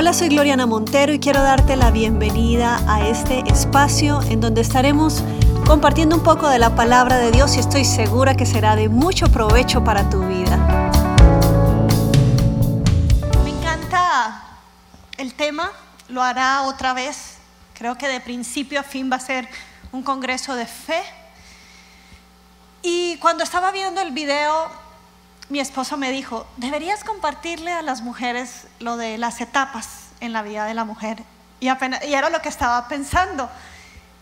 Hola, soy Gloriana Montero y quiero darte la bienvenida a este espacio en donde estaremos compartiendo un poco de la palabra de Dios y estoy segura que será de mucho provecho para tu vida. Me encanta el tema, lo hará otra vez. Creo que de principio a fin va a ser un congreso de fe. Y cuando estaba viendo el video, mi esposo me dijo, deberías compartirle a las mujeres lo de las etapas en la vida de la mujer. Y, era lo que estaba pensando.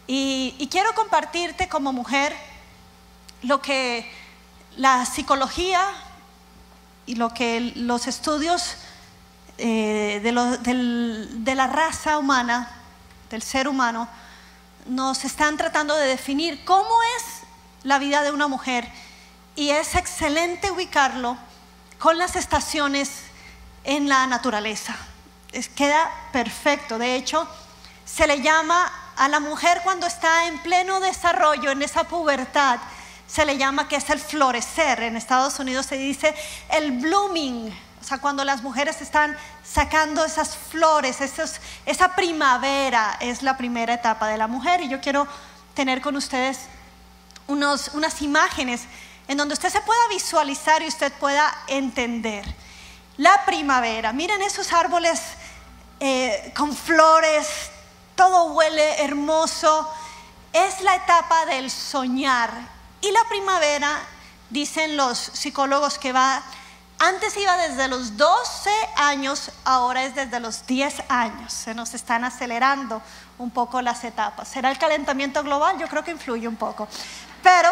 Y, quiero compartirte como mujer lo que la psicología y lo que los estudios eh, de la raza humana, del ser humano, nos están tratando de definir cómo es la vida de una mujer y es excelente ubicarlo con las estaciones en la naturaleza. Es, queda perfecto. De hecho, se le llama a la mujer cuando está en pleno desarrollo, en esa pubertad, se le llama que es el florecer. En Estados Unidos se dice el blooming, o sea, cuando las mujeres están sacando esas flores, esa primavera es la primera etapa de la mujer. Y yo quiero tener con ustedes unos, unas imágenes en donde usted se pueda visualizar y usted pueda entender. La primavera, miren esos árboles eh, con flores, todo huele hermoso, es la etapa del soñar. Y la primavera, dicen los psicólogos que va, antes iba desde los 12 años, ahora es desde los 10 años. Se nos están acelerando un poco las etapas. ¿Será el calentamiento global? Yo creo que influye un poco. Pero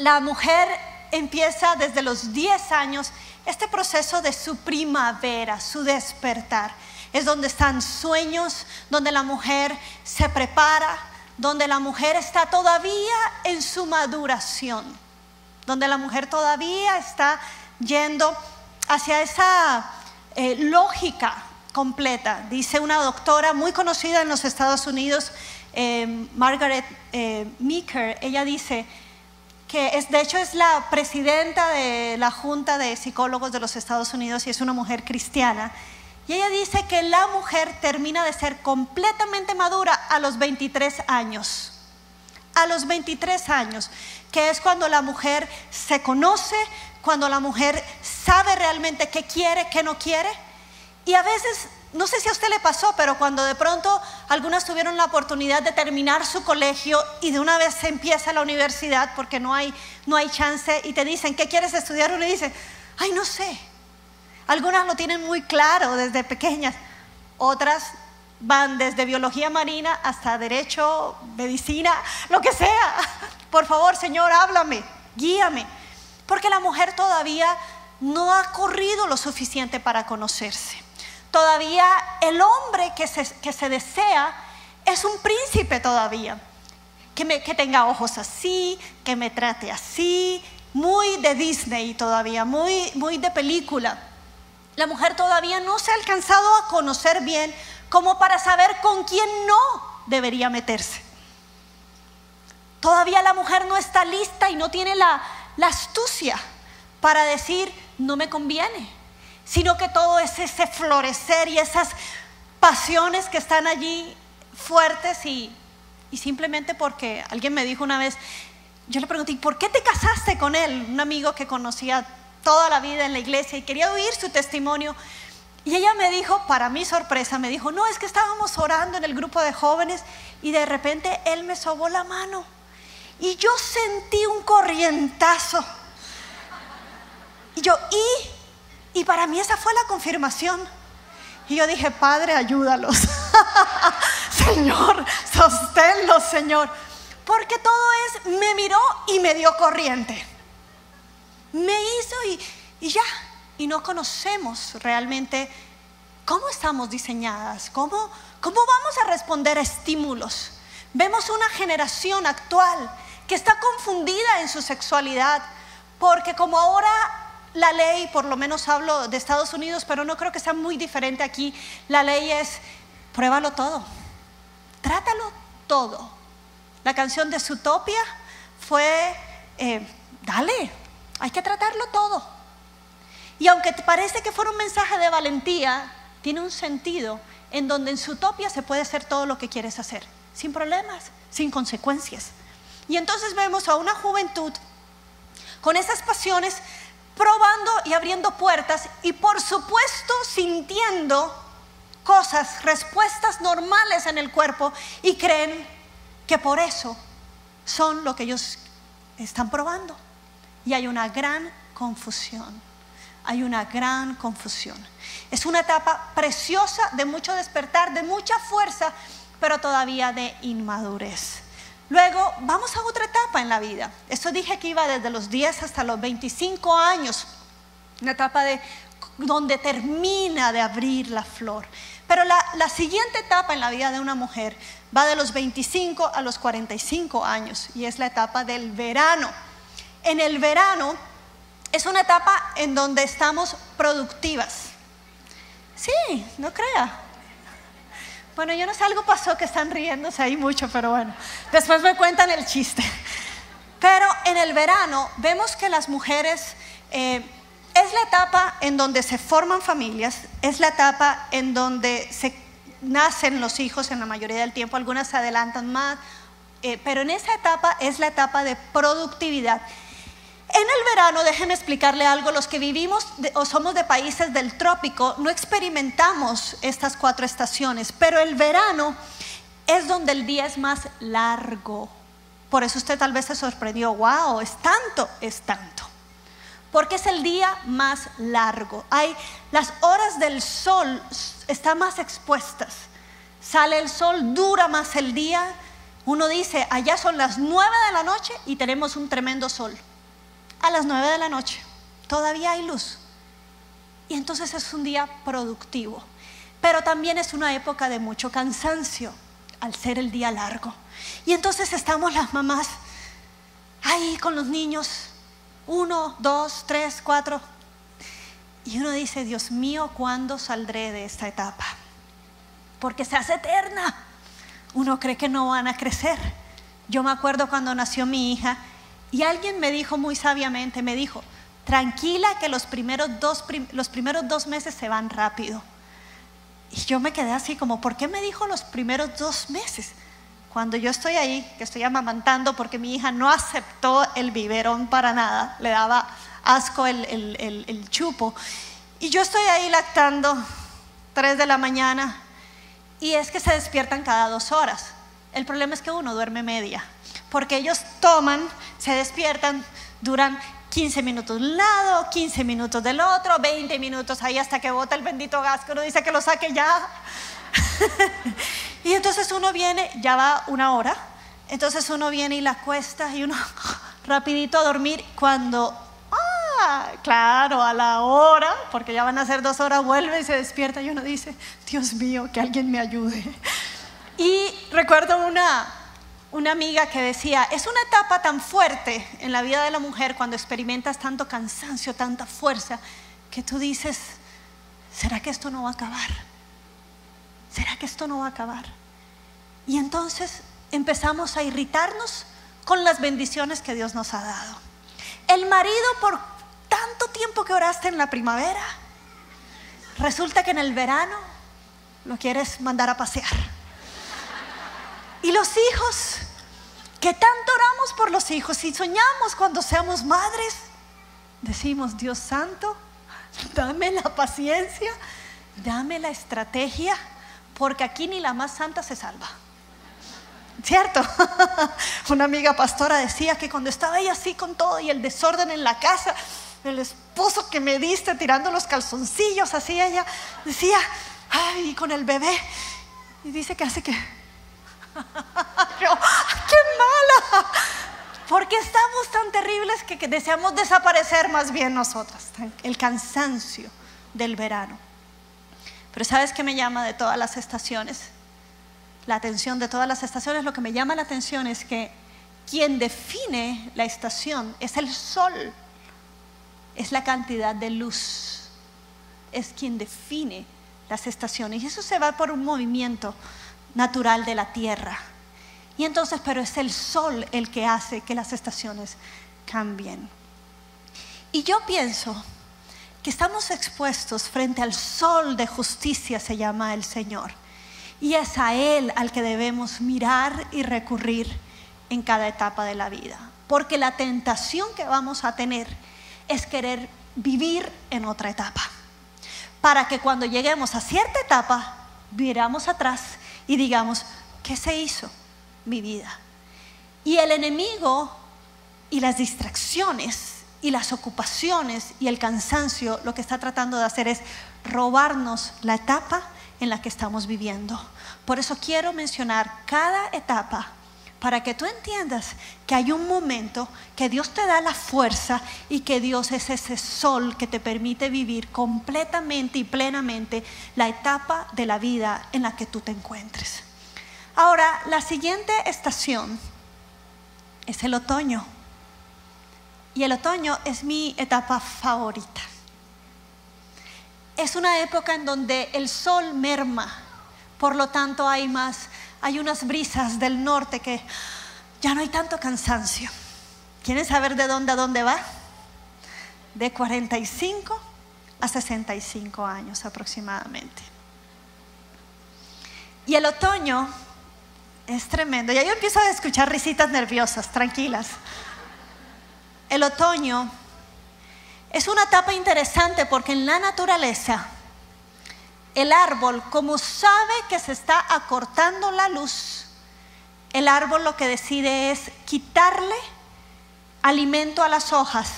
la mujer empieza desde los 10 años este proceso de su primavera, su despertar. Es donde están sueños, donde la mujer se prepara, donde la mujer está todavía en su maduración, donde la mujer todavía está yendo hacia esa eh, lógica completa. Dice una doctora muy conocida en los Estados Unidos, eh, Margaret eh, Meeker, ella dice, que es, de hecho es la presidenta de la Junta de Psicólogos de los Estados Unidos y es una mujer cristiana. Y ella dice que la mujer termina de ser completamente madura a los 23 años. A los 23 años, que es cuando la mujer se conoce, cuando la mujer sabe realmente qué quiere, qué no quiere. Y a veces no sé si a usted le pasó, pero cuando de pronto algunas tuvieron la oportunidad de terminar su colegio y de una vez se empieza la universidad porque no hay, no hay chance y te dicen, ¿qué quieres estudiar? Uno dice, ay, no sé. Algunas lo tienen muy claro desde pequeñas, otras van desde biología marina hasta derecho, medicina, lo que sea. Por favor, Señor, háblame, guíame. Porque la mujer todavía no ha corrido lo suficiente para conocerse. Todavía el hombre que se, que se desea es un príncipe todavía. Que, que tenga ojos así, que me trate así, muy de Disney todavía, muy, muy de película. La mujer todavía no se ha alcanzado a conocer bien como para saber con quién no debería meterse. Todavía la mujer no está lista y no tiene la, la astucia para decir, no me conviene sino que todo es ese florecer y esas pasiones que están allí fuertes y, simplemente porque alguien me dijo una vez, yo le pregunté, ¿por qué te casaste con él? Un amigo que conocía toda la vida en la iglesia y quería oír su testimonio. Y ella me dijo, para mi sorpresa, me dijo, no, es que estábamos orando en el grupo de jóvenes y de repente él me sobó la mano. Y yo sentí un corrientazo. Y yo, ¿y? Y para mí esa fue la confirmación. Y yo dije, Padre, ayúdalos. señor, sosténlos, Señor. Porque todo es, me miró y me dio corriente. Me hizo y, y ya. Y no conocemos realmente cómo estamos diseñadas, cómo, cómo vamos a responder a estímulos. Vemos una generación actual que está confundida en su sexualidad, porque como ahora la ley, por lo menos hablo de Estados Unidos, pero no creo que sea muy diferente aquí. La ley es, pruébalo todo, trátalo todo. La canción de Zootopia fue, eh, dale, hay que tratarlo todo. Y aunque te parece que fuera un mensaje de valentía, tiene un sentido en donde en su utopia se puede hacer todo lo que quieres hacer, sin problemas, sin consecuencias. Y entonces vemos a una juventud con esas pasiones probando y abriendo puertas y por supuesto sintiendo cosas, respuestas normales en el cuerpo y creen que por eso son lo que ellos están probando. Y hay una gran confusión, hay una gran confusión. Es una etapa preciosa de mucho despertar, de mucha fuerza, pero todavía de inmadurez. Luego vamos a otra etapa en la vida. Esto dije que iba desde los 10 hasta los 25 años, una etapa de donde termina de abrir la flor. Pero la, la, siguiente etapa en la vida de una mujer va de los 25 a los 45 años y es la etapa del verano. En el verano es una etapa en donde estamos productivas. Sí, no crea. Bueno, yo no sé, algo pasó que están riéndose ahí mucho, pero bueno, después me cuentan el chiste. Pero en el verano vemos que las mujeres, eh, es la etapa en donde se forman familias, es la etapa en donde se nacen los hijos en la mayoría del tiempo, algunas se adelantan más, eh, pero en esa etapa es la etapa de productividad. En el verano, déjenme explicarle algo, los que vivimos o somos de países del trópico no experimentamos estas cuatro estaciones, pero el verano es donde el día es más largo. Por eso usted tal vez se sorprendió, wow, es tanto, es tanto. Porque es el día más largo. Hay las horas del sol están más expuestas. Sale el sol, dura más el día. Uno dice, allá son las nueve de la noche y tenemos un tremendo sol a las 9 de la noche. Todavía hay luz. Y entonces es un día productivo. Pero también es una época de mucho cansancio al ser el día largo. Y entonces estamos las mamás ahí con los niños, uno, dos, tres, cuatro. Y uno dice, Dios mío, ¿cuándo saldré de esta etapa? Porque se hace eterna. Uno cree que no van a crecer. Yo me acuerdo cuando nació mi hija y alguien me dijo muy sabiamente, me dijo, tranquila que los primeros dos, los primeros dos meses se van rápido. Y yo me quedé así como, ¿por qué me dijo los primeros dos meses? Cuando yo estoy ahí, que estoy amamantando porque mi hija no aceptó el biberón para nada, le daba asco el, el, el chupo. Y yo estoy ahí lactando, tres de la mañana, y es que se despiertan cada dos horas. El problema es que uno duerme media porque ellos toman, se despiertan, duran 15 minutos de un lado, 15 minutos del otro, 20 minutos ahí hasta que bota el bendito gas que uno dice que lo saque ya. y entonces uno viene, ya va una hora, entonces uno viene y la cuesta y uno rapidito a dormir cuando, ah, claro, a la hora, porque ya van a ser dos horas, vuelve y se despierta y uno dice, Dios mío, que alguien me ayude. Y recuerdo una, una amiga que decía, es una etapa tan fuerte en la vida de la mujer cuando experimentas tanto cansancio, tanta fuerza, que tú dices, ¿será que esto no va a acabar? ¿Será que esto no va a acabar? Y entonces empezamos a irritarnos con las bendiciones que Dios nos ha dado. El marido por tanto tiempo que oraste en la primavera, resulta que en el verano lo quieres mandar a pasear y los hijos, que tanto oramos por los hijos y soñamos cuando seamos madres, decimos, Dios Santo, dame la paciencia, dame la estrategia, porque aquí ni la más santa se salva. ¿Cierto? Una amiga pastora decía que cuando estaba ella así con todo y el desorden en la casa, el esposo que me diste tirando los calzoncillos, así ella decía, ay, con el bebé. Y dice que hace que ¡Qué mala! Porque estamos tan terribles que, deseamos desaparecer más bien nosotras. El cansancio del verano. Pero ¿sabes qué me llama de todas las estaciones? La atención de todas las estaciones, lo que me llama la atención es que quien define la estación es el sol, es la cantidad de luz, es quien define las estaciones. Y eso se va por un movimiento natural de la tierra. Y entonces, pero es el sol el que hace que las estaciones cambien. Y yo pienso que estamos expuestos frente al sol de justicia, se llama el Señor. Y es a Él al que debemos mirar y recurrir en cada etapa de la vida. Porque la tentación que vamos a tener es querer vivir en otra etapa. Para que cuando lleguemos a cierta etapa, miramos atrás y digamos, ¿qué se hizo mi vida? Y el enemigo y las distracciones y las ocupaciones y el cansancio lo que está tratando de hacer es robarnos la etapa en la que estamos viviendo. Por eso quiero mencionar cada etapa para que tú entiendas que hay un momento que Dios te da la fuerza y que Dios es ese sol que te permite vivir completamente y plenamente la etapa de la vida en la que tú te encuentres. Ahora, la siguiente estación es el otoño. Y el otoño es mi etapa favorita. Es una época en donde el sol merma, por lo tanto hay más, hay unas brisas del norte que ya no hay tanto cansancio. ¿Quieren saber de dónde a dónde va? De 45 a 65 años aproximadamente. Y el otoño es tremendo. Ya yo empiezo a escuchar risitas nerviosas, tranquilas. El otoño es una etapa interesante porque en la naturaleza el árbol, como sabe que se está acortando la luz, el árbol lo que decide es quitarle alimento a las hojas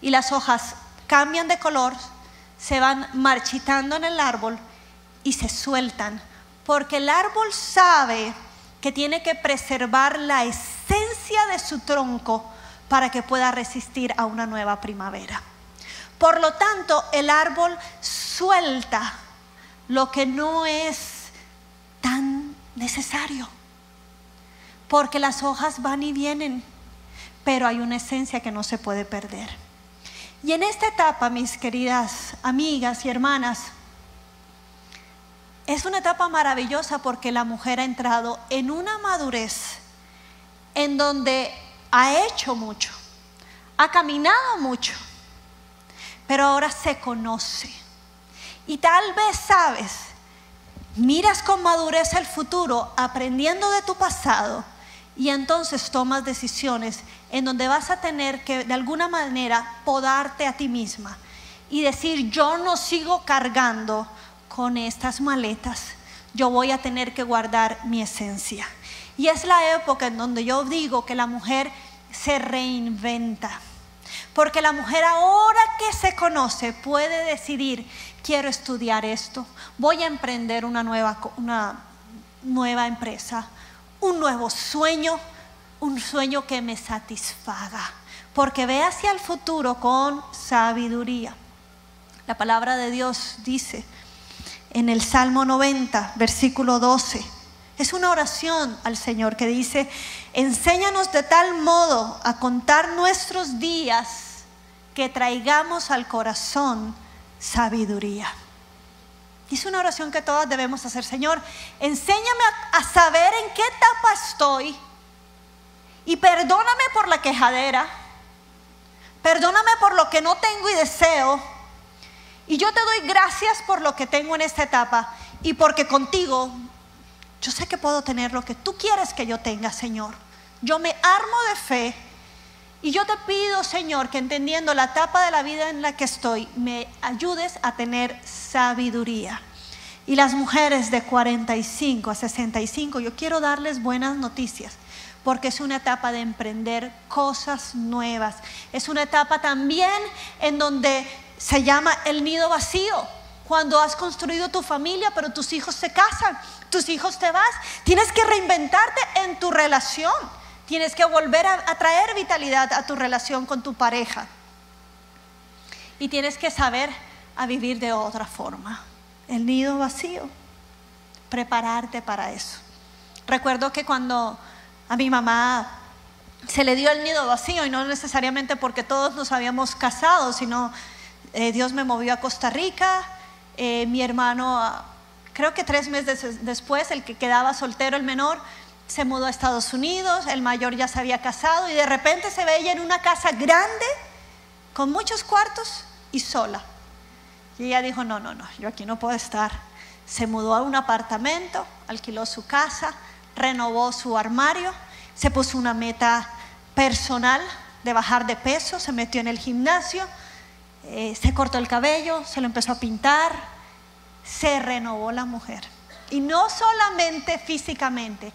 y las hojas cambian de color, se van marchitando en el árbol y se sueltan, porque el árbol sabe que tiene que preservar la esencia de su tronco para que pueda resistir a una nueva primavera. Por lo tanto, el árbol suelta lo que no es tan necesario, porque las hojas van y vienen, pero hay una esencia que no se puede perder. Y en esta etapa, mis queridas amigas y hermanas, es una etapa maravillosa porque la mujer ha entrado en una madurez en donde ha hecho mucho, ha caminado mucho, pero ahora se conoce. Y tal vez sabes, miras con madurez el futuro, aprendiendo de tu pasado, y entonces tomas decisiones en donde vas a tener que de alguna manera podarte a ti misma y decir, yo no sigo cargando con estas maletas, yo voy a tener que guardar mi esencia. Y es la época en donde yo digo que la mujer se reinventa. Porque la mujer ahora que se conoce puede decidir, quiero estudiar esto, voy a emprender una nueva, una nueva empresa, un nuevo sueño, un sueño que me satisfaga. Porque ve hacia el futuro con sabiduría. La palabra de Dios dice en el Salmo 90, versículo 12, es una oración al Señor que dice, enséñanos de tal modo a contar nuestros días que traigamos al corazón sabiduría. Es una oración que todas debemos hacer. Señor, enséñame a, a, saber en qué etapa estoy y perdóname por la quejadera. Perdóname por lo que no tengo y deseo. Y yo te doy gracias por lo que tengo en esta etapa y porque contigo yo sé que puedo tener lo que tú quieres que yo tenga, Señor. Yo me armo de fe y yo te pido, Señor, que entendiendo la etapa de la vida en la que estoy, me ayudes a tener sabiduría. Y las mujeres de 45 a 65, yo quiero darles buenas noticias, porque es una etapa de emprender cosas nuevas. Es una etapa también en donde se llama el nido vacío cuando has construido tu familia, pero tus hijos se casan, tus hijos te vas. Tienes que reinventarte en tu relación. Tienes que volver a, traer vitalidad a tu relación con tu pareja. Y tienes que saber a vivir de otra forma. El nido vacío. Prepararte para eso. Recuerdo que cuando a mi mamá se le dio el nido vacío, y no necesariamente porque todos nos habíamos casado, sino eh, Dios me movió a Costa Rica, eh, mi hermano, ah, creo que tres meses después, el que quedaba soltero, el menor, se mudó a Estados Unidos, el mayor ya se había casado y de repente se veía en una casa grande, con muchos cuartos y sola. Y ella dijo, no, no, no, yo aquí no puedo estar. Se mudó a un apartamento, alquiló su casa, renovó su armario, se puso una meta personal de bajar de peso, se metió en el gimnasio, eh, se cortó el cabello, se lo empezó a pintar, se renovó la mujer. Y no solamente físicamente,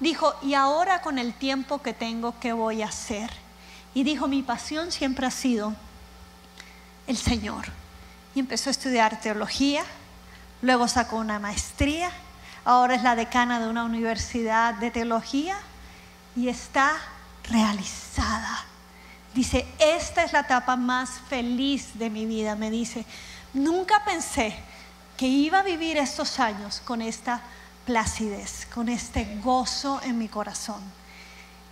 dijo, ¿y ahora con el tiempo que tengo, qué voy a hacer? Y dijo, mi pasión siempre ha sido el Señor. Y empezó a estudiar teología, luego sacó una maestría, ahora es la decana de una universidad de teología y está realizada. Dice, esta es la etapa más feliz de mi vida, me dice. Nunca pensé que iba a vivir estos años con esta placidez, con este gozo en mi corazón.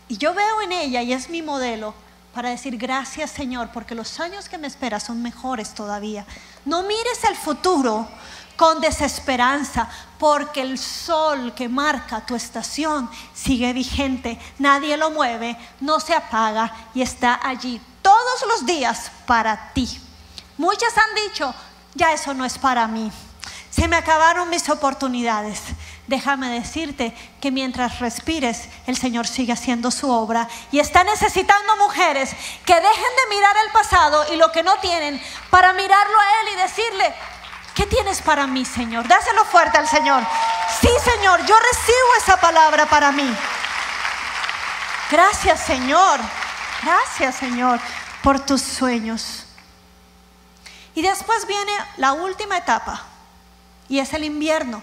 Y yo veo en ella, y es mi modelo, para decir gracias Señor, porque los años que me esperan son mejores todavía. No mires el futuro con desesperanza, porque el sol que marca tu estación sigue vigente, nadie lo mueve, no se apaga y está allí todos los días para ti. Muchas han dicho, ya eso no es para mí, se me acabaron mis oportunidades. Déjame decirte que mientras respires, el Señor sigue haciendo su obra y está necesitando mujeres que dejen de mirar el pasado y lo que no tienen para mirarlo a Él y decirle, ¿Qué tienes para mí, Señor? Dáselo fuerte al Señor. Sí, Señor, yo recibo esa palabra para mí. Gracias, Señor. Gracias, Señor, por tus sueños. Y después viene la última etapa, y es el invierno,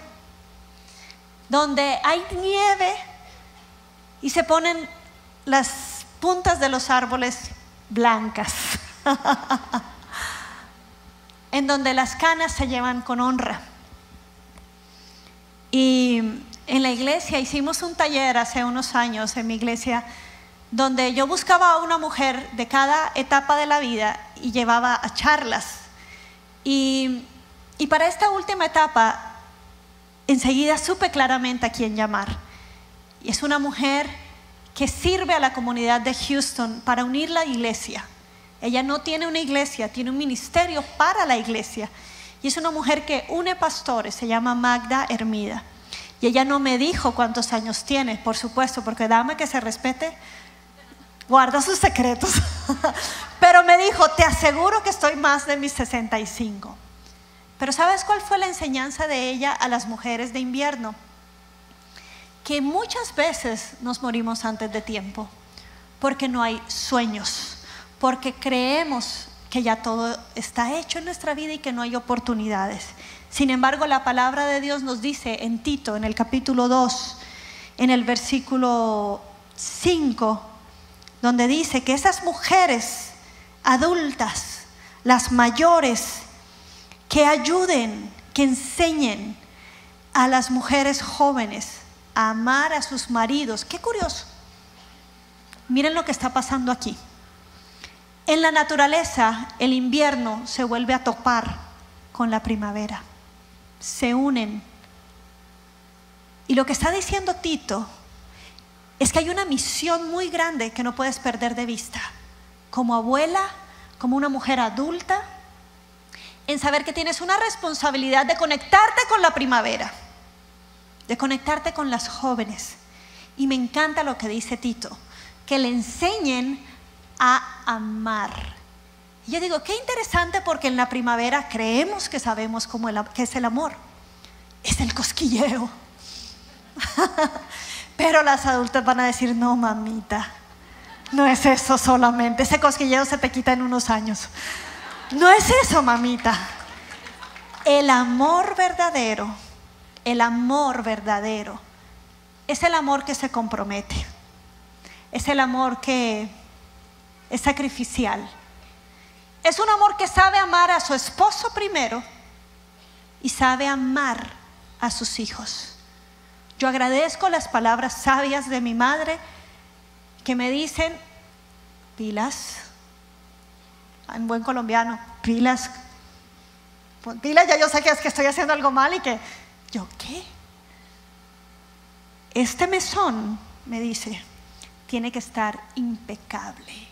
donde hay nieve y se ponen las puntas de los árboles blancas. en donde las canas se llevan con honra. Y en la iglesia hicimos un taller hace unos años en mi iglesia donde yo buscaba a una mujer de cada etapa de la vida y llevaba a charlas. Y, y para esta última etapa, enseguida supe claramente a quién llamar. Y es una mujer que sirve a la comunidad de Houston para unir la iglesia ella no tiene una iglesia, tiene un ministerio para la iglesia. Y es una mujer que une pastores, se llama Magda Hermida. Y ella no me dijo cuántos años tiene, por supuesto, porque dame que se respete, guarda sus secretos. Pero me dijo, te aseguro que estoy más de mis 65. Pero ¿sabes cuál fue la enseñanza de ella a las mujeres de invierno? Que muchas veces nos morimos antes de tiempo, porque no hay sueños porque creemos que ya todo está hecho en nuestra vida y que no hay oportunidades. Sin embargo, la palabra de Dios nos dice en Tito, en el capítulo 2, en el versículo 5, donde dice que esas mujeres adultas, las mayores, que ayuden, que enseñen a las mujeres jóvenes a amar a sus maridos. Qué curioso. Miren lo que está pasando aquí. En la naturaleza, el invierno se vuelve a topar con la primavera. Se unen. Y lo que está diciendo Tito es que hay una misión muy grande que no puedes perder de vista. Como abuela, como una mujer adulta, en saber que tienes una responsabilidad de conectarte con la primavera, de conectarte con las jóvenes. Y me encanta lo que dice Tito, que le enseñen a amar. Y yo digo, qué interesante porque en la primavera creemos que sabemos cómo que es el amor. Es el cosquilleo. Pero las adultas van a decir, no, mamita, no es eso solamente. Ese cosquilleo se te quita en unos años. No es eso, mamita. El amor verdadero, el amor verdadero, es el amor que se compromete. Es el amor que es sacrificial. Es un amor que sabe amar a su esposo primero y sabe amar a sus hijos. Yo agradezco las palabras sabias de mi madre que me dicen, pilas, en buen colombiano, pilas, pues, pilas, ya yo sé que es que estoy haciendo algo mal y que, ¿yo qué? Este mesón, me dice, tiene que estar impecable.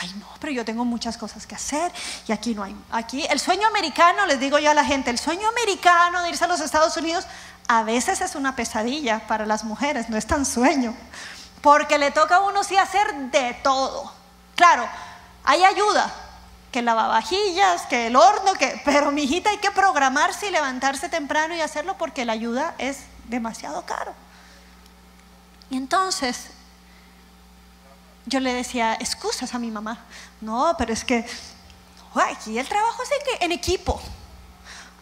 Ay, no, pero yo tengo muchas cosas que hacer y aquí no hay. Aquí, el sueño americano, les digo yo a la gente, el sueño americano de irse a los Estados Unidos a veces es una pesadilla para las mujeres, no es tan sueño. Porque le toca a uno sí hacer de todo. Claro, hay ayuda, que lavavajillas, que el horno, que, pero mi hijita hay que programarse y levantarse temprano y hacerlo porque la ayuda es demasiado caro. Y entonces yo le decía excusas a mi mamá. No, pero es que aquí el trabajo es en, equipo.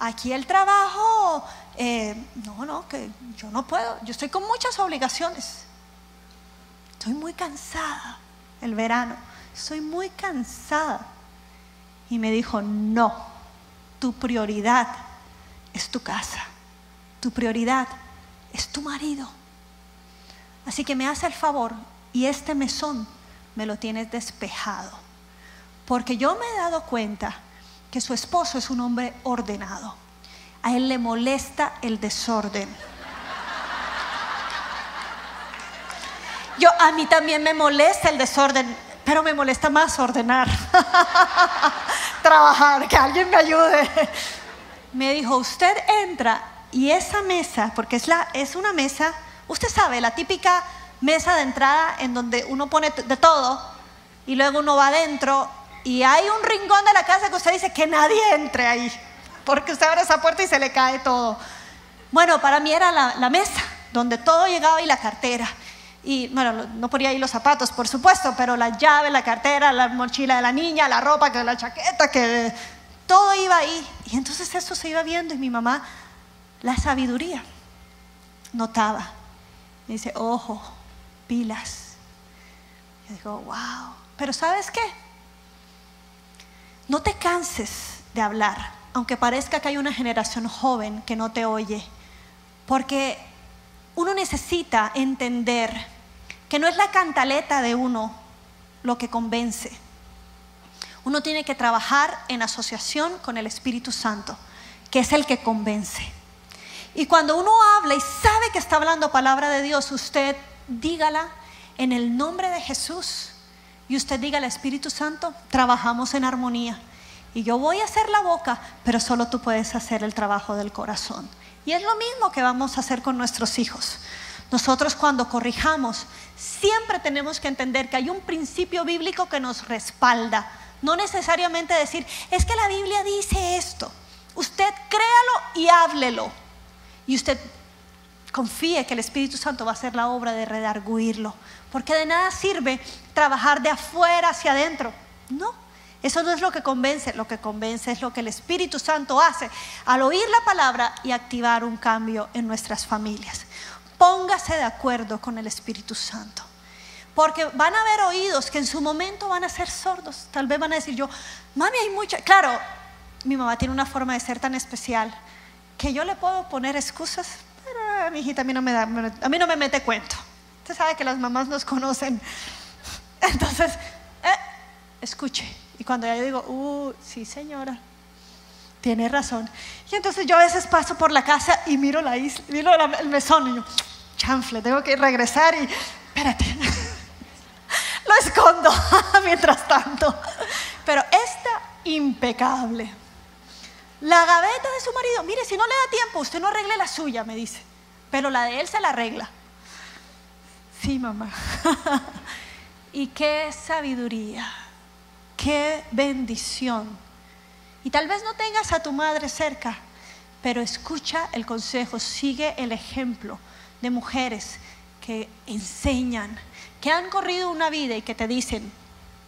Aquí el trabajo, eh, no, no, que yo no puedo. Yo estoy con muchas obligaciones. Estoy muy cansada el verano. Estoy muy cansada. Y me dijo, no, tu prioridad es tu casa. Tu prioridad es tu marido. Así que me hace el favor y este mesón me lo tienes despejado. Porque yo me he dado cuenta que su esposo es un hombre ordenado. A él le molesta el desorden. Yo, a mí también me molesta el desorden, pero me molesta más ordenar, trabajar, que alguien me ayude. Me dijo, usted entra y esa mesa, porque es, la, es una mesa, usted sabe, la típica mesa de entrada en donde uno pone de todo y luego uno va adentro y hay un rincón de la casa que usted dice que nadie entre ahí, porque usted abre esa puerta y se le cae todo. Bueno, para mí era la, la mesa donde todo llegaba y la cartera. Y bueno, no ponía ahí los zapatos, por supuesto, pero la llave, la cartera, la mochila de la niña, la ropa, que la chaqueta, que todo iba ahí. Y entonces eso se iba viendo y mi mamá, la sabiduría, notaba. Me dice, ojo, pilas. Yo digo, wow. Pero ¿sabes qué? No te canses de hablar, aunque parezca que hay una generación joven que no te oye, porque uno necesita entender que no es la cantaleta de uno lo que convence. Uno tiene que trabajar en asociación con el Espíritu Santo, que es el que convence. Y cuando uno habla y sabe que está hablando palabra de Dios, usted dígala en el nombre de Jesús. Y usted diga al Espíritu Santo, trabajamos en armonía. Y yo voy a hacer la boca, pero solo tú puedes hacer el trabajo del corazón. Y es lo mismo que vamos a hacer con nuestros hijos. Nosotros cuando corrijamos, siempre tenemos que entender que hay un principio bíblico que nos respalda. No necesariamente decir, es que la Biblia dice esto. Usted créalo y háblelo. Y usted confíe que el Espíritu Santo va a hacer la obra de redarguirlo. Porque de nada sirve trabajar de afuera hacia adentro. No, eso no es lo que convence. Lo que convence es lo que el Espíritu Santo hace al oír la palabra y activar un cambio en nuestras familias. Póngase de acuerdo con el Espíritu Santo. Porque van a haber oídos que en su momento van a ser sordos. Tal vez van a decir yo, mami, hay mucha... Claro, mi mamá tiene una forma de ser tan especial que yo le puedo poner excusas a mi hijita a mí no me, da, a mí no me mete cuento. Usted sabe que las mamás nos conocen. Entonces, eh, escuche. Y cuando yo digo, uh, sí señora, tiene razón. Y entonces yo a veces paso por la casa y miro la isla, miro el mesón y yo, chanfle, tengo que regresar y, espérate, lo escondo mientras tanto. Pero está impecable. La gaveta de su marido, mire, si no le da tiempo, usted no arregle la suya, me dice pero la de él se la arregla. Sí, mamá. y qué sabiduría, qué bendición. Y tal vez no tengas a tu madre cerca, pero escucha el consejo, sigue el ejemplo de mujeres que enseñan, que han corrido una vida y que te dicen,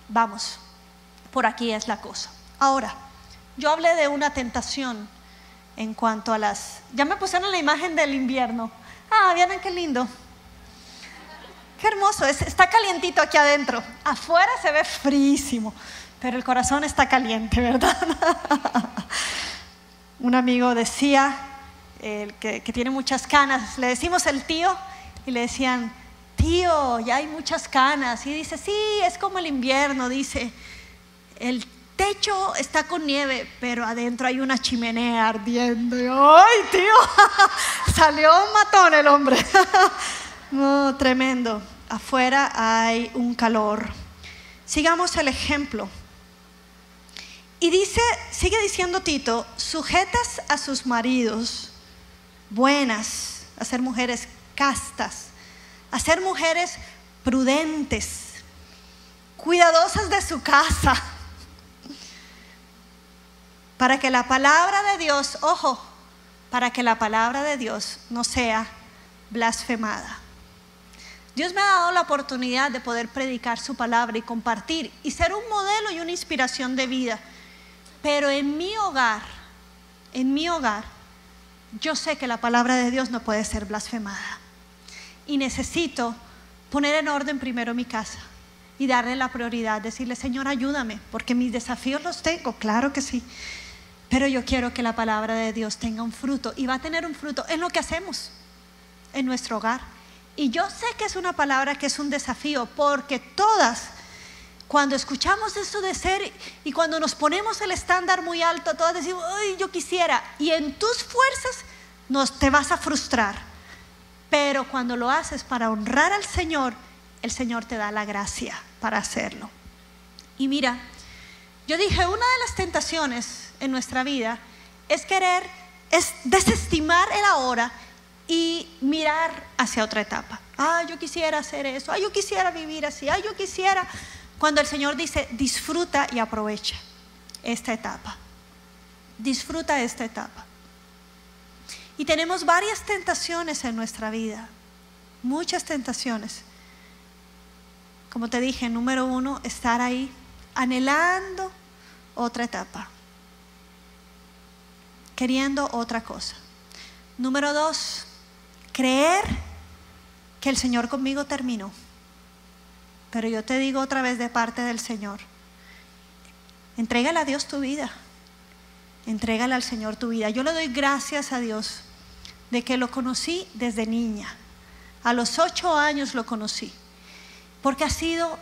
vamos, por aquí es la cosa. Ahora, yo hablé de una tentación en cuanto a las... Ya me pusieron la imagen del invierno. Ah, miren qué lindo. Qué hermoso, está calientito aquí adentro. Afuera se ve frísimo, pero el corazón está caliente, ¿verdad? Un amigo decía, que, que tiene muchas canas, le decimos el tío y le decían, tío, ya hay muchas canas. Y dice, sí, es como el invierno, dice, el techo está con nieve, pero adentro hay una chimenea ardiendo. ¡Ay, tío! Salió un matón el hombre. no, tremendo. Afuera hay un calor. sigamos el ejemplo. Y dice, sigue diciendo Tito, sujetas a sus maridos, buenas, a ser mujeres castas, a ser mujeres prudentes, cuidadosas de su casa, para que la palabra de Dios, ojo, para que la palabra de Dios no sea blasfemada. Dios me ha dado la oportunidad de poder predicar su palabra y compartir y ser un modelo y una inspiración de vida. Pero en mi hogar, en mi hogar, yo sé que la palabra de Dios no puede ser blasfemada. Y necesito poner en orden primero mi casa y darle la prioridad, decirle, Señor, ayúdame, porque mis desafíos los tengo, claro que sí. Pero yo quiero que la palabra de Dios tenga un fruto y va a tener un fruto en lo que hacemos, en nuestro hogar. Y yo sé que es una palabra que es un desafío, porque todas, cuando escuchamos eso de ser y cuando nos ponemos el estándar muy alto, todas decimos, ay, yo quisiera, y en tus fuerzas nos, te vas a frustrar. Pero cuando lo haces para honrar al Señor, el Señor te da la gracia para hacerlo. Y mira, yo dije, una de las tentaciones en nuestra vida es querer, es desestimar el ahora y mirar hacia otra etapa. Ah, yo quisiera hacer eso, ah, yo quisiera vivir así, ah, yo quisiera. Cuando el Señor dice, disfruta y aprovecha esta etapa. Disfruta esta etapa. Y tenemos varias tentaciones en nuestra vida, muchas tentaciones. Como te dije, número uno, estar ahí anhelando otra etapa, queriendo otra cosa. Número dos, creer que el Señor conmigo terminó. Pero yo te digo otra vez de parte del Señor, entrégale a Dios tu vida, entrégale al Señor tu vida. Yo le doy gracias a Dios de que lo conocí desde niña. A los ocho años lo conocí. Porque ha sido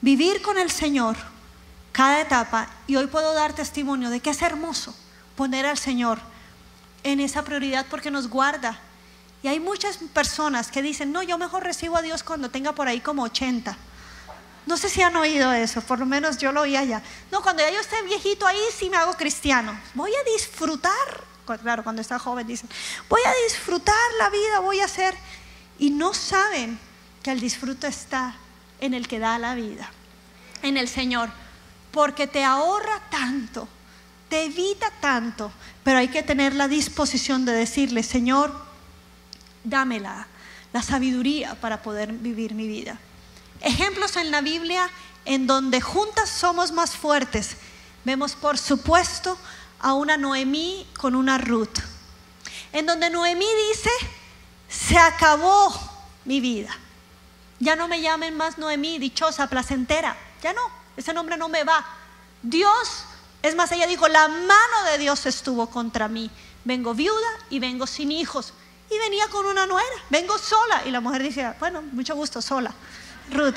vivir con el Señor cada etapa y hoy puedo dar testimonio de que es hermoso poner al Señor en esa prioridad porque nos guarda. Y hay muchas personas que dicen, no, yo mejor recibo a Dios cuando tenga por ahí como 80. No sé si han oído eso, por lo menos yo lo oí allá. No, cuando ya yo esté viejito ahí sí me hago cristiano. Voy a disfrutar claro, cuando está joven dicen, voy a disfrutar la vida, voy a hacer, y no saben que el disfrute está en el que da la vida, en el Señor, porque te ahorra tanto, te evita tanto, pero hay que tener la disposición de decirle, Señor, dámela, la sabiduría para poder vivir mi vida. Ejemplos en la Biblia en donde juntas somos más fuertes. Vemos, por supuesto, a una Noemí con una Ruth, en donde Noemí dice, se acabó mi vida. Ya no me llamen más Noemí, dichosa, placentera. Ya no, ese nombre no me va. Dios, es más, ella dijo, la mano de Dios estuvo contra mí. Vengo viuda y vengo sin hijos. Y venía con una nuera, vengo sola. Y la mujer dice, bueno, mucho gusto, sola. Ruth.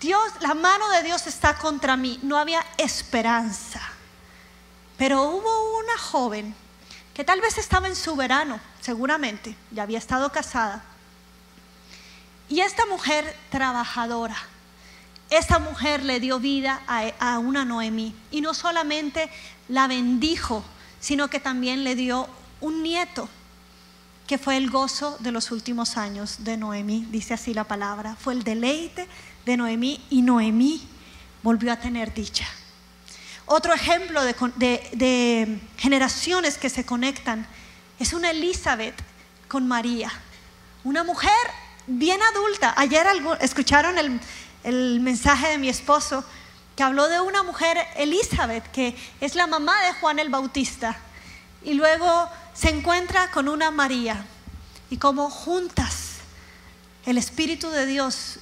Dios, la mano de Dios está contra mí. No había esperanza. Pero hubo una joven que tal vez estaba en su verano, seguramente, ya había estado casada. Y esta mujer trabajadora, esta mujer le dio vida a, una Noemí. Y no solamente la bendijo, sino que también le dio un nieto, que fue el gozo de los últimos años de Noemí, dice así la palabra. Fue el deleite de Noemí y Noemí volvió a tener dicha. Otro ejemplo de, generaciones que se conectan es una Elizabeth con María, una mujer bien adulta. Ayer escucharon el, el mensaje de mi esposo que habló de una mujer, Elizabeth, que es la mamá de Juan el Bautista, y luego se encuentra con una María, y como juntas el Espíritu de Dios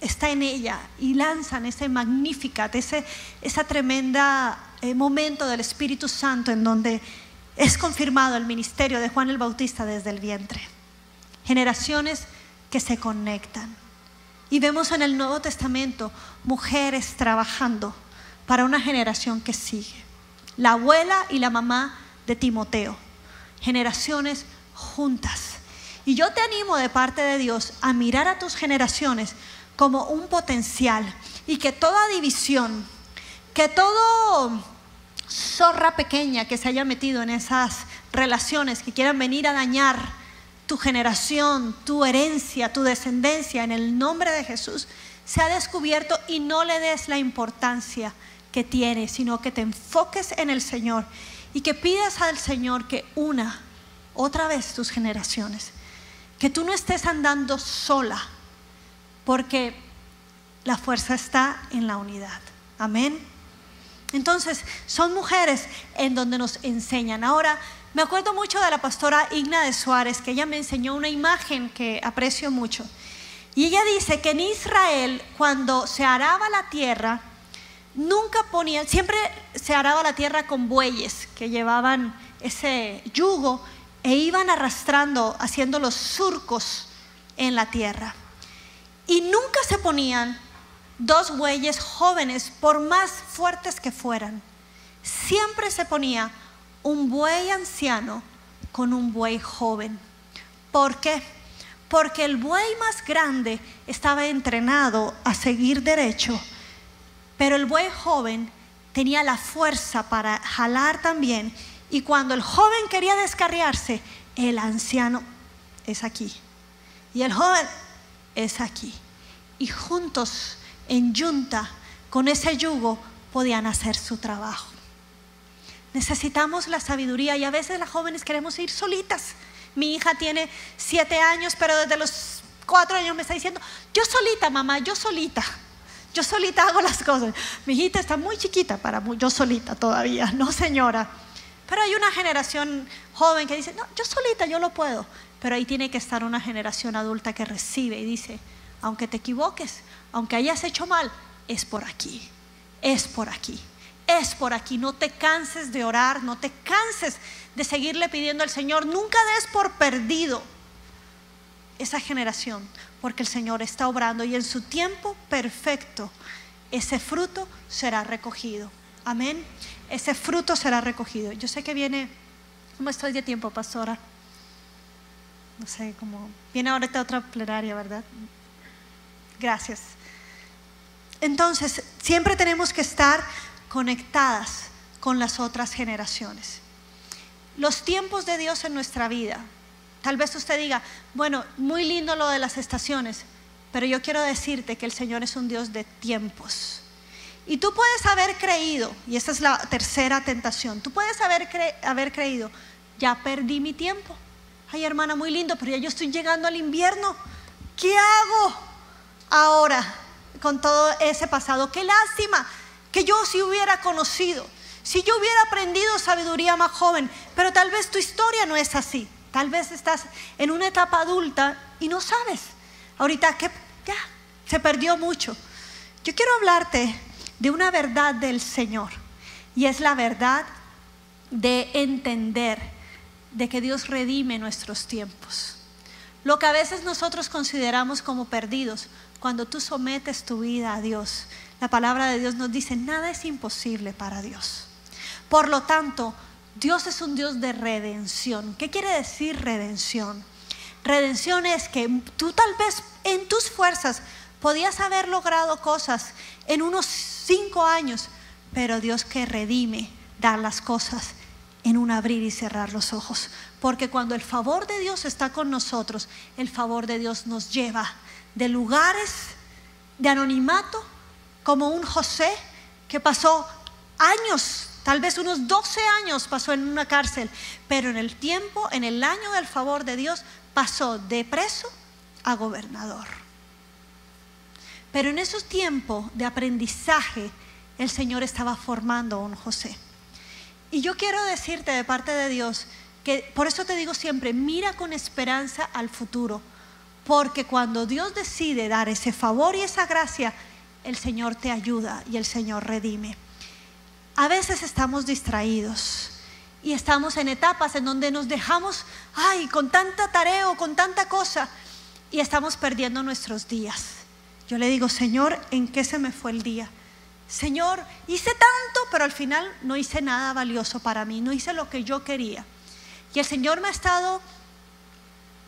está en ella y lanzan ese magnífica, ese esa tremenda eh, momento del Espíritu Santo en donde es confirmado el ministerio de Juan el Bautista desde el vientre. Generaciones que se conectan. Y vemos en el Nuevo Testamento mujeres trabajando para una generación que sigue. La abuela y la mamá de Timoteo. Generaciones juntas. Y yo te animo de parte de Dios a mirar a tus generaciones como un potencial y que toda división, que todo zorra pequeña que se haya metido en esas relaciones que quieran venir a dañar tu generación, tu herencia, tu descendencia, en el nombre de Jesús, se ha descubierto y no le des la importancia que tiene, sino que te enfoques en el Señor y que pidas al Señor que una otra vez tus generaciones, que tú no estés andando sola, porque la fuerza está en la unidad. Amén. Entonces, son mujeres en donde nos enseñan. Ahora, me acuerdo mucho de la pastora Igna de Suárez, que ella me enseñó una imagen que aprecio mucho. Y ella dice que en Israel, cuando se araba la tierra, nunca ponían, siempre se araba la tierra con bueyes que llevaban ese yugo e iban arrastrando, haciendo los surcos en la tierra. Y nunca se ponían dos bueyes jóvenes, por más fuertes que fueran. Siempre se ponía un buey anciano con un buey joven. ¿Por qué? Porque el buey más grande estaba entrenado a seguir derecho, pero el buey joven tenía la fuerza para jalar también y cuando el joven quería descarriarse, el anciano es aquí. Y el joven es aquí. Y juntos, en yunta, con ese yugo, podían hacer su trabajo. Necesitamos la sabiduría y a veces las jóvenes queremos ir solitas. Mi hija tiene siete años, pero desde los cuatro años me está diciendo, yo solita, mamá, yo solita. Yo solita hago las cosas. Mi hijita está muy chiquita para yo solita todavía, no señora. Pero hay una generación joven que dice, no, yo solita, yo lo puedo. Pero ahí tiene que estar una generación adulta que recibe y dice, aunque te equivoques, aunque hayas hecho mal, es por aquí, es por aquí, es por aquí. No te canses de orar, no te canses de seguirle pidiendo al Señor. Nunca des por perdido esa generación, porque el Señor está obrando y en su tiempo perfecto ese fruto será recogido. Amén ese fruto será recogido. Yo sé que viene, ¿cómo estoy de tiempo, pastora? No sé, cómo viene ahorita otra plenaria, ¿verdad? Gracias. Entonces, siempre tenemos que estar conectadas con las otras generaciones. Los tiempos de Dios en nuestra vida. Tal vez usted diga, bueno, muy lindo lo de las estaciones, pero yo quiero decirte que el Señor es un Dios de tiempos. Y tú puedes haber creído, y esta es la tercera tentación, tú puedes haber, haber creído, ya perdí mi tiempo. Ay, hermana, muy lindo, pero ya yo estoy llegando al invierno. ¿Qué hago ahora con todo ese pasado? Qué lástima que yo si hubiera conocido, si yo hubiera aprendido sabiduría más joven, pero tal vez tu historia no es así. Tal vez estás en una etapa adulta y no sabes. Ahorita que ya se perdió mucho. Yo quiero hablarte de una verdad del Señor. Y es la verdad de entender de que Dios redime nuestros tiempos. Lo que a veces nosotros consideramos como perdidos, cuando tú sometes tu vida a Dios, la palabra de Dios nos dice, nada es imposible para Dios. Por lo tanto, Dios es un Dios de redención. ¿Qué quiere decir redención? Redención es que tú tal vez en tus fuerzas podías haber logrado cosas en unos cinco años, pero Dios que redime, da las cosas en un abrir y cerrar los ojos. Porque cuando el favor de Dios está con nosotros, el favor de Dios nos lleva de lugares de anonimato, como un José que pasó años, tal vez unos 12 años pasó en una cárcel, pero en el tiempo, en el año del favor de Dios, pasó de preso a gobernador. Pero en esos tiempos de aprendizaje, el Señor estaba formando a un José. Y yo quiero decirte de parte de Dios que por eso te digo siempre, mira con esperanza al futuro, porque cuando Dios decide dar ese favor y esa gracia, el Señor te ayuda y el Señor redime. A veces estamos distraídos y estamos en etapas en donde nos dejamos, ay, con tanta tarea o con tanta cosa, y estamos perdiendo nuestros días. Yo le digo, Señor, ¿en qué se me fue el día? Señor, hice tanto, pero al final no hice nada valioso para mí, no hice lo que yo quería. Y el Señor me ha estado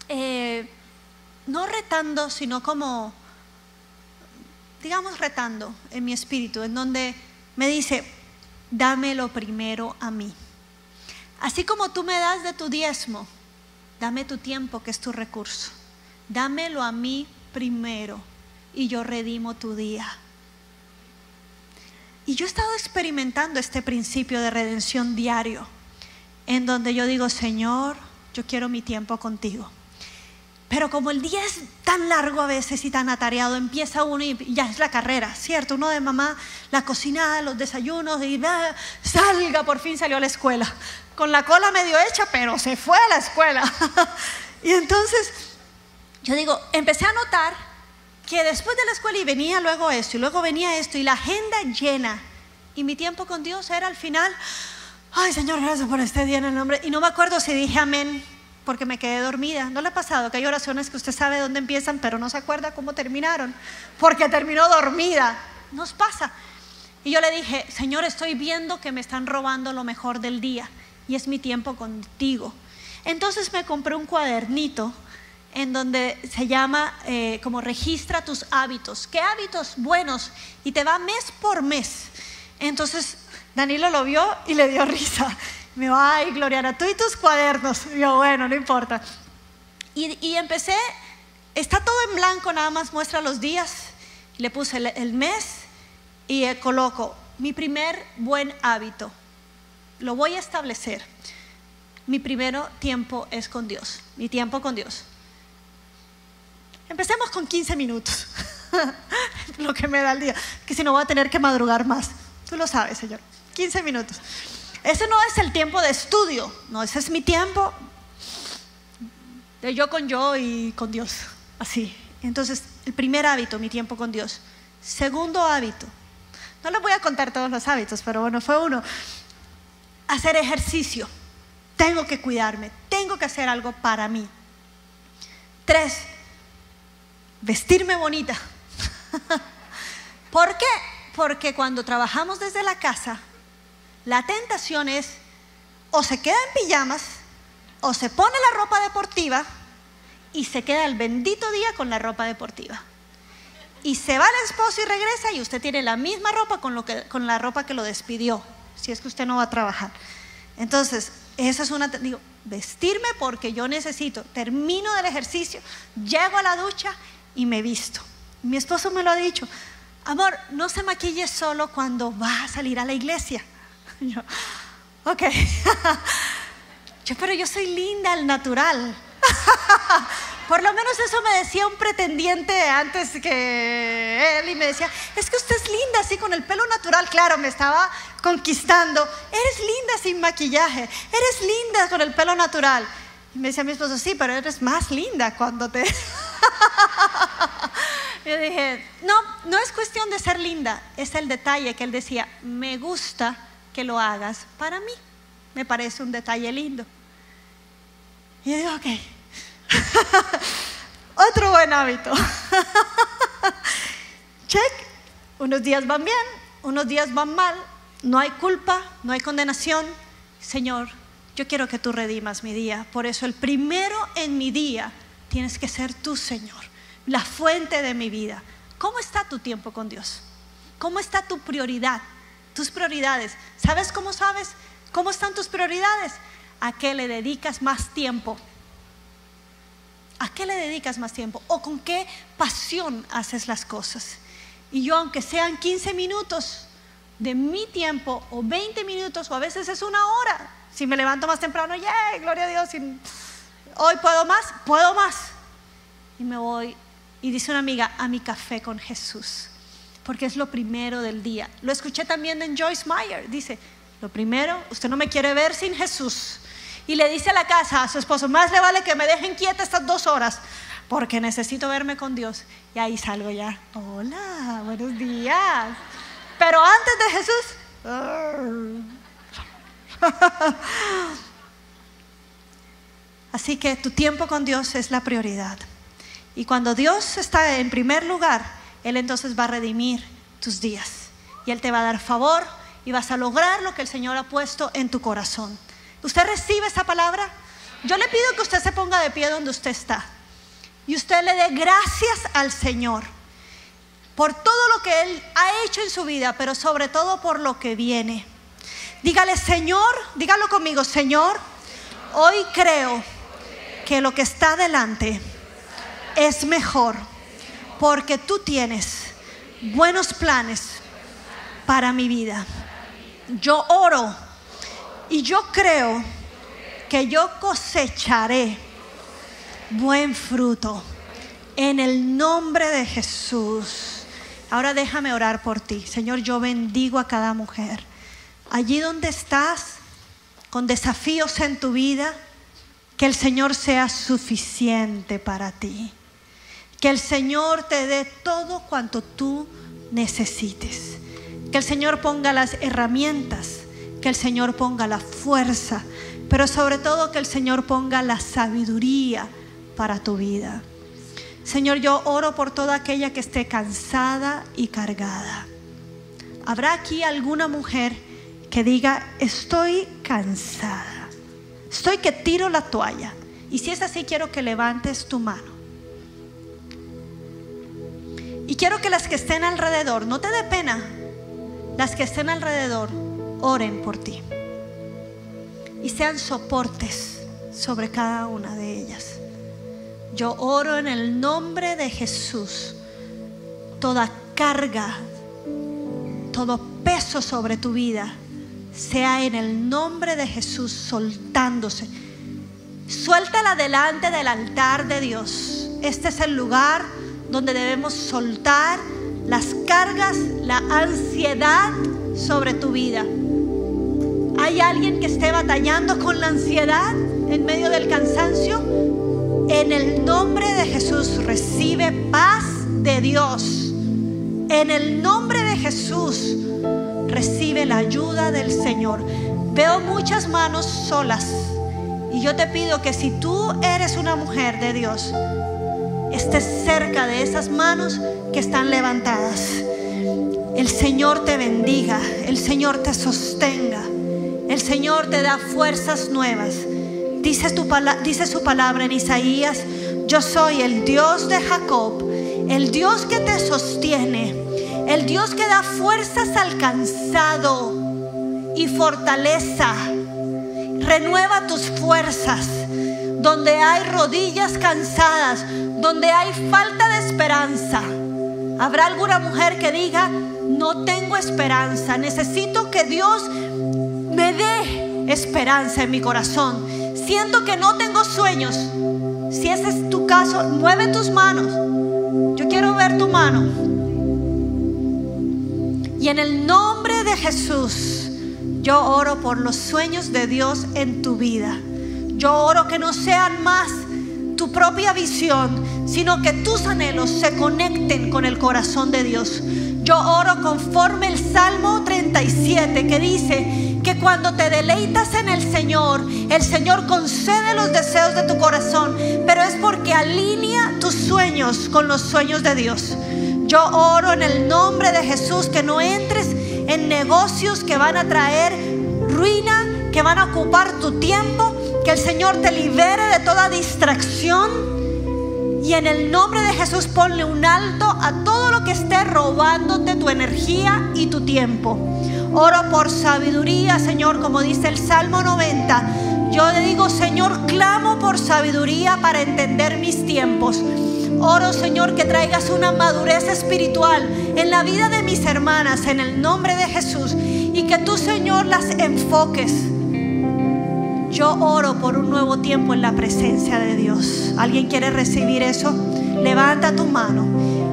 eh, no retando, sino como digamos, retando en mi espíritu, en donde me dice, dame lo primero a mí. Así como tú me das de tu diezmo, dame tu tiempo, que es tu recurso. Dámelo a mí primero y yo redimo tu día. Y yo he estado experimentando este principio de redención diario, en donde yo digo, Señor, yo quiero mi tiempo contigo. Pero como el día es tan largo a veces y tan atareado, empieza uno y ya es la carrera, ¿cierto? Uno de mamá, la cocina, los desayunos y salga, por fin salió a la escuela. Con la cola medio hecha, pero se fue a la escuela. y entonces yo digo, empecé a notar que después de la escuela y venía luego esto y luego venía esto y la agenda llena y mi tiempo con Dios era al final, ay Señor, gracias por este día en el nombre. Y no me acuerdo si dije amén porque me quedé dormida. ¿No le ha pasado que hay oraciones que usted sabe dónde empiezan, pero no se acuerda cómo terminaron? Porque terminó dormida. Nos pasa. Y yo le dije, Señor, estoy viendo que me están robando lo mejor del día y es mi tiempo contigo. Entonces me compré un cuadernito en donde se llama eh, como registra tus hábitos. ¿Qué hábitos buenos? Y te va mes por mes. Entonces Danilo lo vio y le dio risa. Me dijo, ay, Gloriana, tú y tus cuadernos. Y yo, bueno, no importa. Y, empecé, está todo en blanco, nada más muestra los días. Le puse el, mes y coloco mi primer buen hábito. Lo voy a establecer. Mi primer tiempo es con Dios, mi tiempo con Dios. Empecemos con 15 minutos, lo que me da el día, que si no voy a tener que madrugar más. Tú lo sabes, Señor. 15 minutos. Ese no es el tiempo de estudio, no, ese es mi tiempo de yo con yo y con Dios, así. Entonces, el primer hábito, mi tiempo con Dios. Segundo hábito, no les voy a contar todos los hábitos, pero bueno, fue uno. Hacer ejercicio. Tengo que cuidarme, tengo que hacer algo para mí. Tres, vestirme bonita. ¿Por qué? Porque cuando trabajamos desde la casa, la tentación es o se queda en pijamas o se pone la ropa deportiva y se queda el bendito día con la ropa deportiva. Y se va el esposo y regresa y usted tiene la misma ropa con, lo que, con la ropa que lo despidió, si es que usted no va a trabajar. Entonces, eso es una... Digo, vestirme porque yo necesito, termino del ejercicio, llego a la ducha y me visto. Mi esposo me lo ha dicho, amor, no se maquille solo cuando va a salir a la iglesia. Yo, ok. yo, pero yo soy linda al natural. Por lo menos eso me decía un pretendiente antes que él y me decía, es que usted es linda así con el pelo natural. Claro, me estaba conquistando. Eres linda sin maquillaje. Eres linda con el pelo natural. Y me decía mi esposo, sí, pero eres más linda cuando te... Yo dije, no, no es cuestión de ser linda, es el detalle que él decía, me gusta que lo hagas para mí. Me parece un detalle lindo. Y yo digo, ok. Otro buen hábito. Check. Unos días van bien, unos días van mal. No hay culpa, no hay condenación. Señor, yo quiero que tú redimas mi día. Por eso el primero en mi día tienes que ser tú, Señor. La fuente de mi vida. ¿Cómo está tu tiempo con Dios? ¿Cómo está tu prioridad? Tus prioridades. ¿Sabes cómo sabes? ¿Cómo están tus prioridades? ¿A qué le dedicas más tiempo? ¿A qué le dedicas más tiempo? ¿O con qué pasión haces las cosas? Y yo, aunque sean 15 minutos de mi tiempo, o 20 minutos, o a veces es una hora, si me levanto más temprano, ¡yay! Gloria a Dios. Hoy puedo más, puedo más. Y me voy, y dice una amiga, a mi café con Jesús porque es lo primero del día. Lo escuché también en Joyce Meyer. Dice, lo primero, usted no me quiere ver sin Jesús. Y le dice a la casa, a su esposo, más le vale que me dejen quieta estas dos horas, porque necesito verme con Dios. Y ahí salgo ya, hola, buenos días. Pero antes de Jesús... Así que tu tiempo con Dios es la prioridad. Y cuando Dios está en primer lugar, él entonces va a redimir tus días. Y Él te va a dar favor y vas a lograr lo que el Señor ha puesto en tu corazón. ¿Usted recibe esa palabra? Yo le pido que usted se ponga de pie donde usted está. Y usted le dé gracias al Señor. por todo lo que Él ha hecho en su vida, pero sobre todo por lo que viene. Dígale, Señor, dígalo conmigo, Señor, hoy creo que lo que está delante es mejor, porque tú tienes buenos planes para mi vida. Yo oro y yo creo que yo cosecharé buen fruto en el nombre de Jesús. Ahora déjame orar por ti. Señor, yo bendigo a cada mujer. Allí donde estás, con desafíos en tu vida, que el Señor sea suficiente para ti. Que el Señor te dé todo cuanto tú necesites. Que el Señor ponga las herramientas, que el Señor ponga la fuerza, pero sobre todo que el Señor ponga la sabiduría para tu vida. Señor, yo oro por toda aquella que esté cansada y cargada. ¿Habrá aquí alguna mujer que diga, estoy cansada, estoy que tiro la toalla? Y si es así, quiero que levantes tu mano. Quiero que las que estén alrededor, no te dé pena, las que estén alrededor, oren por ti. Y sean soportes sobre cada una de ellas. Yo oro en el nombre de Jesús. Toda carga, todo peso sobre tu vida, sea en el nombre de Jesús soltándose. Suéltala delante del altar de Dios. Este es el lugar donde debemos soltar las cargas, la ansiedad sobre tu vida. ¿Hay alguien que esté batallando con la ansiedad en medio del cansancio? En el nombre de Jesús recibe paz de Dios. En el nombre de Jesús recibe la ayuda del Señor. Veo muchas manos solas y yo te pido que si tú eres una mujer de Dios, estés cerca de esas manos que están levantadas. El Señor te bendiga, el Señor te sostenga, el Señor te da fuerzas nuevas. Dice, tu, dice su palabra en Isaías, yo soy el Dios de Jacob, el Dios que te sostiene, el Dios que da fuerzas al cansado y fortaleza. Renueva tus fuerzas. Donde hay rodillas cansadas, donde hay falta de esperanza. Habrá alguna mujer que diga, no tengo esperanza, necesito que Dios me dé esperanza en mi corazón siento que no tengo sueños, si ese es tu caso, mueve tus manos. Yo quiero ver tu mano. Y en el nombre de Jesús, yo oro por los sueños de Dios en tu vida. Yo oro que no sean más tu propia visión, sino que tus anhelos se conecten con el corazón de Dios. Yo oro conforme el Salmo 37 que dice que cuando te deleitas en el Señor, el Señor concede los deseos de tu corazón, pero es porque alinea tus sueños con los sueños de Dios. Yo oro en el nombre de Jesús que no entres en negocios que van a traer ruina, que van a ocupar tu tiempo, que el Señor te libere de toda distracción y en el nombre de Jesús ponle un alto a todo lo que esté robándote tu energía y tu tiempo. Oro por sabiduría, Señor, como dice el Salmo 90. Yo le digo, Señor, clamo por sabiduría para entender mis tiempos. Oro, Señor, que traigas una madurez espiritual en la vida de mis hermanas, en el nombre de Jesús. Y que tú, Señor, las enfoques yo oro por un nuevo tiempo en la presencia de Dios. ¿Alguien quiere recibir eso? Levanta tu mano.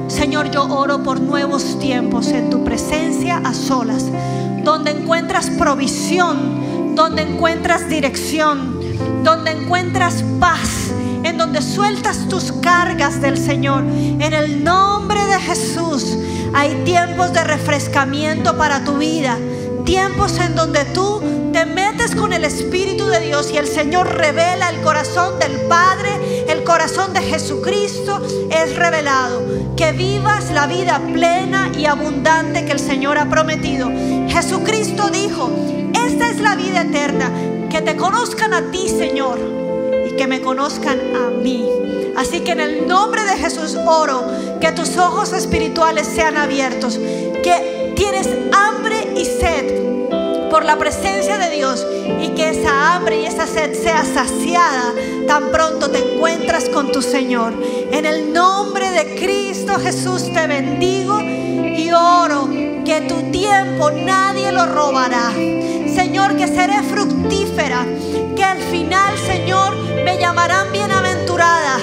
Señor, yo oro por nuevos tiempos en tu presencia a solas, donde encuentras provisión, donde encuentras dirección, donde encuentras paz, en donde sueltas tus cargas del Señor. En el nombre de Jesús hay tiempos de refrescamiento para tu vida, tiempos en donde tú con el Espíritu de Dios y el Señor revela el corazón del Padre, el corazón de Jesucristo es revelado. Que vivas la vida plena y abundante que el Señor ha prometido. Jesucristo dijo, esta es la vida eterna, que te conozcan a ti, Señor, y que me conozcan a mí. Así que en el nombre de Jesús oro que tus ojos espirituales sean abiertos, que tienes hambre y sed por la presencia de Dios y que esa hambre y esa sed sea saciada tan pronto te encuentras con tu Señor. En el nombre de Cristo Jesús te bendigo y oro que tu tiempo nadie lo robará. Señor, que seré fructífera, que al final, Señor, me llamarán bienaventurada,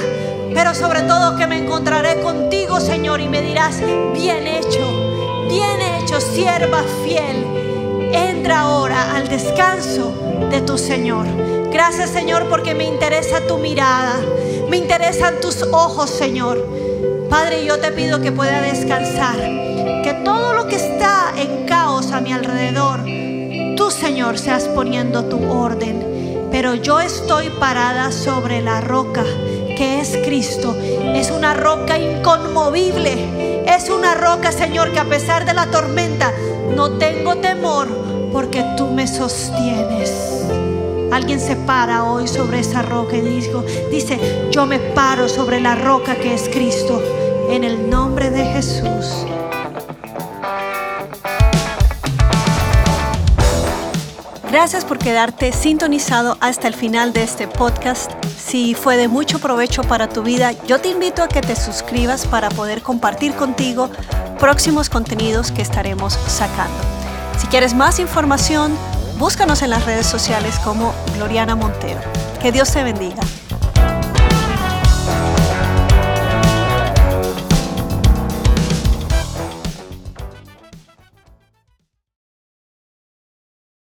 pero sobre todo que me encontraré contigo, Señor, y me dirás, bien hecho, bien hecho, sierva fiel. Entra ahora al descanso de tu Señor. Gracias, Señor, porque me interesa tu mirada, me interesan tus ojos, Señor. Padre, yo te pido que pueda descansar, que todo lo que está en caos a mi alrededor, tú, Señor, seas poniendo tu orden pero yo estoy parada sobre la roca que es Cristo. Es una roca inconmovible. Es una roca, Señor, que a pesar de la tormenta no tengo temor porque tú me sostienes. Alguien se para hoy sobre esa roca y dice, yo me paro sobre la roca que es Cristo. En el nombre de Jesús. Gracias por quedarte sintonizado hasta el final de este podcast. Si fue de mucho provecho para tu vida, yo te invito a que te suscribas para poder compartir contigo próximos contenidos que estaremos sacando. Si quieres más información, búscanos en las redes sociales como Gloriana Montero. Que Dios te bendiga.